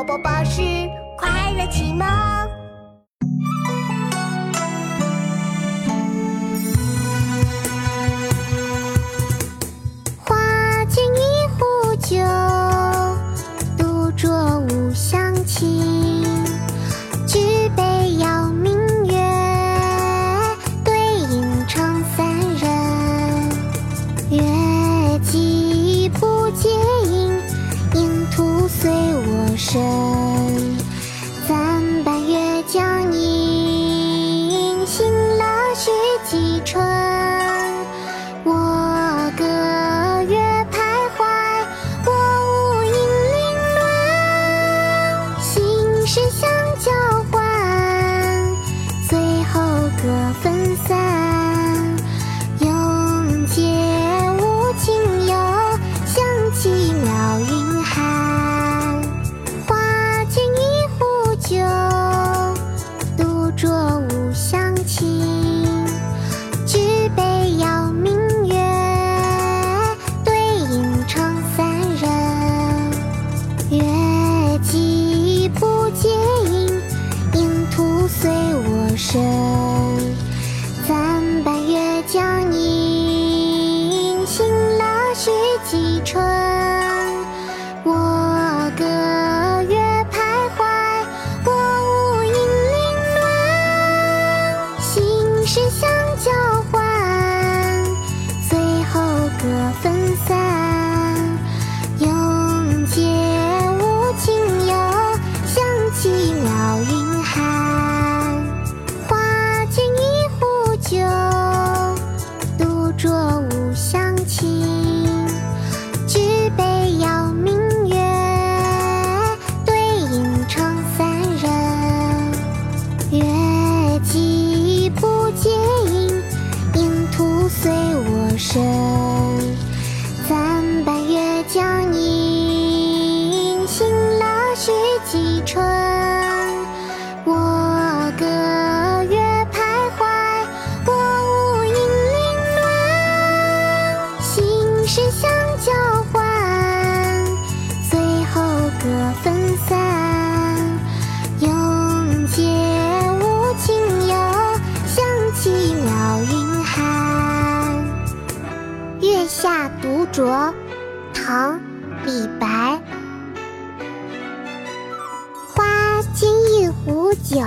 宝宝巴士快乐启蒙。独酌无相亲。举杯邀明月，对影成三人。月既不解饮，影徒随我身。暂伴月将影，行乐须及春。独酌无相亲。举杯邀明月，对影成三人。月既不解饮，影徒随我身。暂伴月将影，行乐须及春。下独酌，唐·李白。花间一壶酒，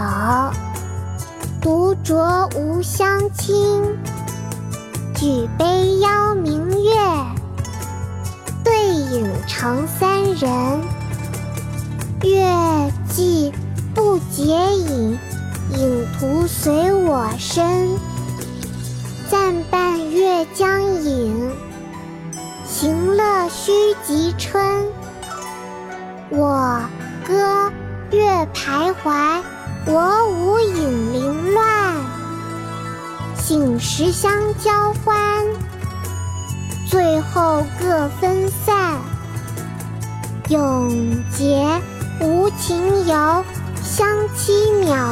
独酌无相亲。举杯邀明月，对影成三人。月既不解饮，影徒随我身。暂伴月将影，行乐须及春。我歌月徘徊，我舞影零乱。醒时相交欢，醉后各分散。永结无情游，相期邈。